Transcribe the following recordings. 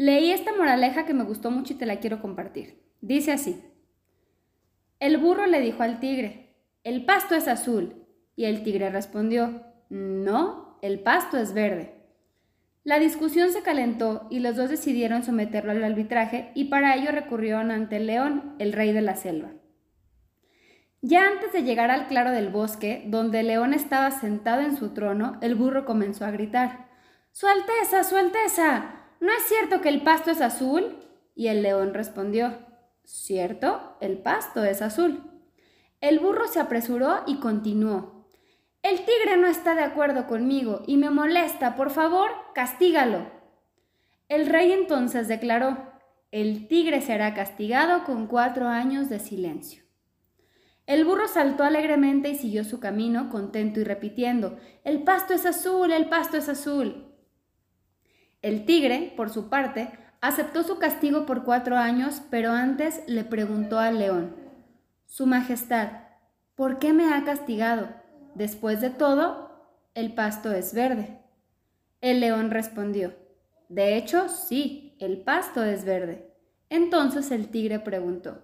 Leí esta moraleja que me gustó mucho y te la quiero compartir. Dice así. El burro le dijo al tigre, el pasto es azul. Y el tigre respondió, no, el pasto es verde. La discusión se calentó y los dos decidieron someterlo al arbitraje y para ello recurrieron ante el león, el rey de la selva. Ya antes de llegar al claro del bosque, donde el león estaba sentado en su trono, el burro comenzó a gritar Su Alteza, Su Alteza, ¿no es cierto que el pasto es azul? Y el león respondió Cierto, el pasto es azul. El burro se apresuró y continuó el tigre no está de acuerdo conmigo y me molesta, por favor, castígalo. El rey entonces declaró, el tigre será castigado con cuatro años de silencio. El burro saltó alegremente y siguió su camino, contento y repitiendo, el pasto es azul, el pasto es azul. El tigre, por su parte, aceptó su castigo por cuatro años, pero antes le preguntó al león, Su Majestad, ¿por qué me ha castigado? Después de todo, el pasto es verde. El león respondió, De hecho, sí, el pasto es verde. Entonces el tigre preguntó,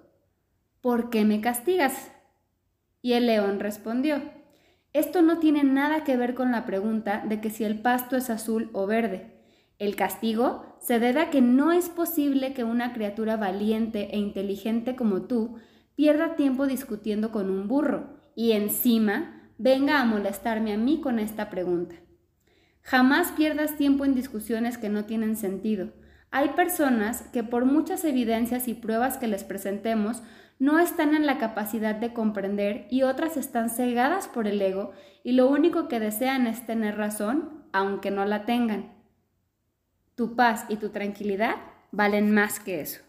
¿Por qué me castigas? Y el león respondió, Esto no tiene nada que ver con la pregunta de que si el pasto es azul o verde. El castigo se debe a que no es posible que una criatura valiente e inteligente como tú pierda tiempo discutiendo con un burro y encima venga a molestarme a mí con esta pregunta. Jamás pierdas tiempo en discusiones que no tienen sentido. Hay personas que por muchas evidencias y pruebas que les presentemos no están en la capacidad de comprender y otras están cegadas por el ego y lo único que desean es tener razón, aunque no la tengan. Tu paz y tu tranquilidad valen más que eso.